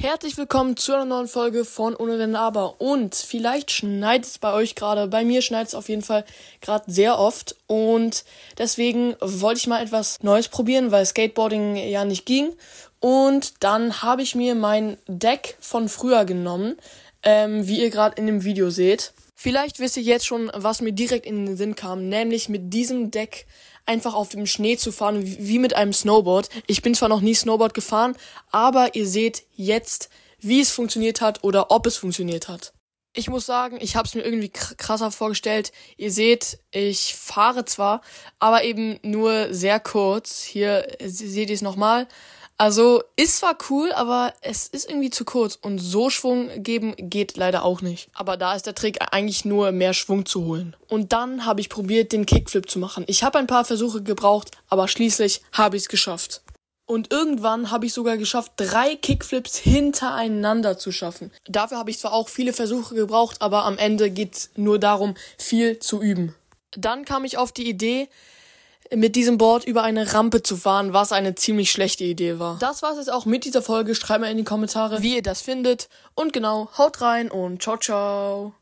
Herzlich willkommen zu einer neuen Folge von Ohne Wenn Aber. Und vielleicht schneit es bei euch gerade. Bei mir schneit es auf jeden Fall gerade sehr oft. Und deswegen wollte ich mal etwas Neues probieren, weil Skateboarding ja nicht ging. Und dann habe ich mir mein Deck von früher genommen, ähm, wie ihr gerade in dem Video seht. Vielleicht wisst ihr jetzt schon, was mir direkt in den Sinn kam, nämlich mit diesem Deck einfach auf dem Schnee zu fahren, wie mit einem Snowboard. Ich bin zwar noch nie Snowboard gefahren, aber ihr seht jetzt, wie es funktioniert hat oder ob es funktioniert hat. Ich muss sagen, ich habe es mir irgendwie krasser vorgestellt. Ihr seht, ich fahre zwar, aber eben nur sehr kurz. Hier seht ihr es nochmal. Also ist zwar cool, aber es ist irgendwie zu kurz und so Schwung geben geht leider auch nicht. Aber da ist der Trick eigentlich nur mehr Schwung zu holen. Und dann habe ich probiert, den Kickflip zu machen. Ich habe ein paar Versuche gebraucht, aber schließlich habe ich es geschafft. Und irgendwann habe ich sogar geschafft, drei Kickflips hintereinander zu schaffen. Dafür habe ich zwar auch viele Versuche gebraucht, aber am Ende geht es nur darum, viel zu üben. Dann kam ich auf die Idee, mit diesem Board über eine Rampe zu fahren, was eine ziemlich schlechte Idee war. Das war's jetzt auch mit dieser Folge. Schreibt mal in die Kommentare, wie ihr das findet. Und genau, haut rein und ciao, ciao.